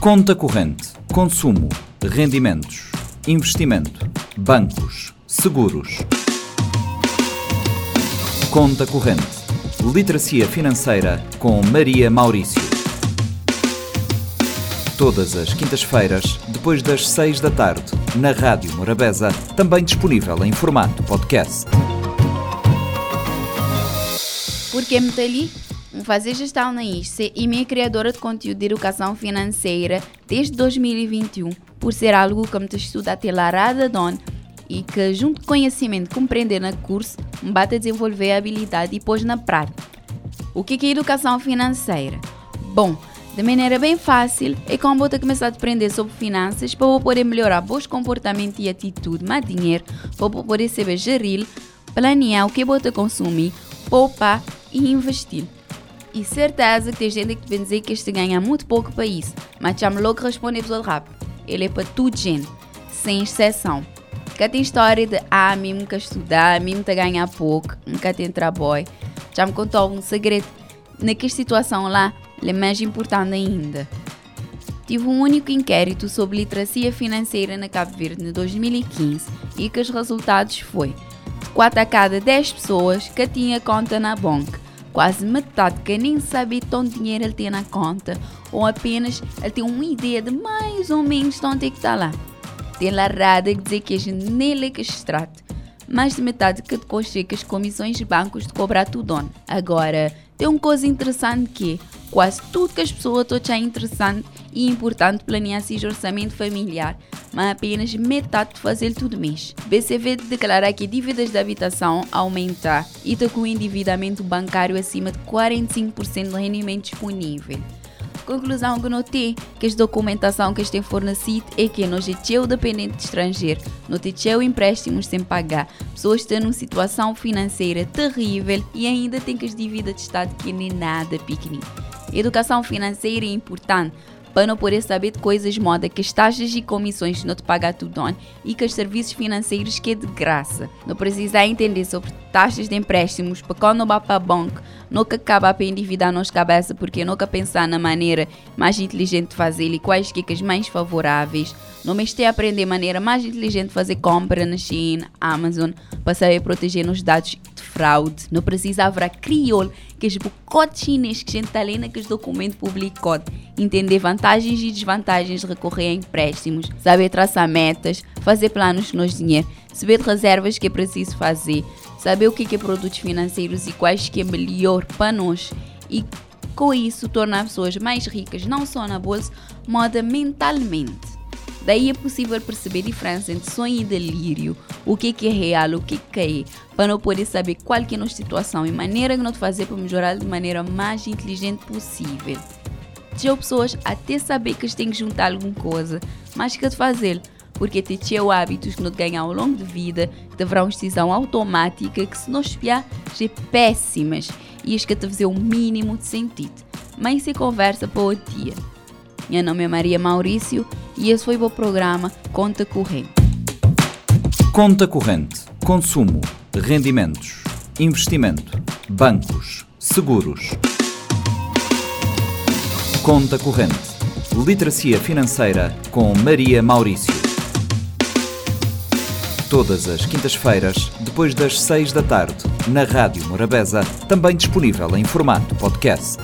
Conta corrente, consumo, rendimentos, investimento, bancos, seguros. Conta corrente, literacia financeira com Maria Maurício. Todas as quintas-feiras, depois das seis da tarde, na Rádio Morabeza, também disponível em formato podcast. Porque me ali? Fazer gestão na ISCE e minha criadora de conteúdo de educação financeira desde 2021, por ser algo que me estuda até lá rada e que, junto com conhecimento compreender na curso, me bate a desenvolver a habilidade e pôs na prática. O que é educação financeira? Bom, de maneira bem fácil, é como eu começar a aprender sobre finanças para poder melhorar bons comportamento e atitude, mais dinheiro, para poder saber gerir, planear o que eu consumir, poupar e investir. E certeza que tem gente que vem dizer que este ganha muito pouco para isso, mas me logo responde episódio rápido. Ele é para tudo gente, sem exceção. Cá tem história de ah, mesmo que estudar, mesmo que ganhar pouco, nunca tem trabalho. Já me contou um segredo. Naquela situação lá, é mais importante ainda. Tive um único inquérito sobre literacia financeira na Cabo Verde em 2015 e que os resultados foi 4 a cada 10 pessoas que tinha conta na banca quase metade que nem sabe quanto dinheiro ele tem na conta ou apenas ele tem uma ideia de mais ou menos onde é que está lá. Tem lá rada que dizer que a gente nele que se trata. Mais de metade que te que as comissões de bancos de cobrar tudo. Agora, tem uma coisa interessante que quase tudo que as pessoas acham interessante e importante planear esse orçamento familiar, mas apenas metade de fazer tudo mês. BCV declara que dívidas de habitação aumentar e está com o endividamento bancário acima de 45% do rendimento disponível. Conclusão que notei que a documentação que tem fornecido é que nós é dependente de estrangeiro, nós temos empréstimos sem pagar, pessoas estão numa situação financeira terrível e ainda tem que as dívidas de Estado que nem nada pequenino. Educação financeira é importante para não poder saber de coisas moda que as taxas e comissões não te pagam tudo e que os serviços financeiros que é de graça. Não precisa entender sobre taxas de empréstimos para quando vai para banco, nunca acaba a endividar nos cabeça porque nunca pensar na maneira mais inteligente de fazer e quais que as mais favoráveis. Não me a aprender maneira mais inteligente de fazer compra na China, Amazon, para saber proteger nos dados fraude. Não precisa haver crioulo que os bocotes chineses que a gente está lendo naqueles documentos publicados. Entender vantagens e desvantagens de recorrer a empréstimos, saber traçar metas, fazer planos nos dinheiro, saber reservas que é preciso fazer, saber o que é produtos financeiros e quais que é melhor para nós e com isso tornar pessoas mais ricas não só na bolsa, mas mentalmente. Daí é possível perceber a diferença entre sonho e delírio, o que é real, o que é, para não poder saber qual que é a nossa situação e maneira que nós fazer para melhorar de maneira mais inteligente possível. Tinha pessoas até saber que têm que juntar alguma coisa, mas que de fazer porque te tinha hábitos que não ganham ao longo de vida, deverá uma decisão automática que se não espiar, é péssimas e as que te fazer o mínimo de sentido. Mas isso é conversa para outro dia. Meu nome é Maria Maurício e esse foi o programa Conta Corrente. Conta Corrente, consumo, rendimentos, investimento, bancos, seguros. Conta Corrente, literacia financeira com Maria Maurício. Todas as quintas-feiras, depois das seis da tarde, na Rádio Morabeza, também disponível em formato podcast.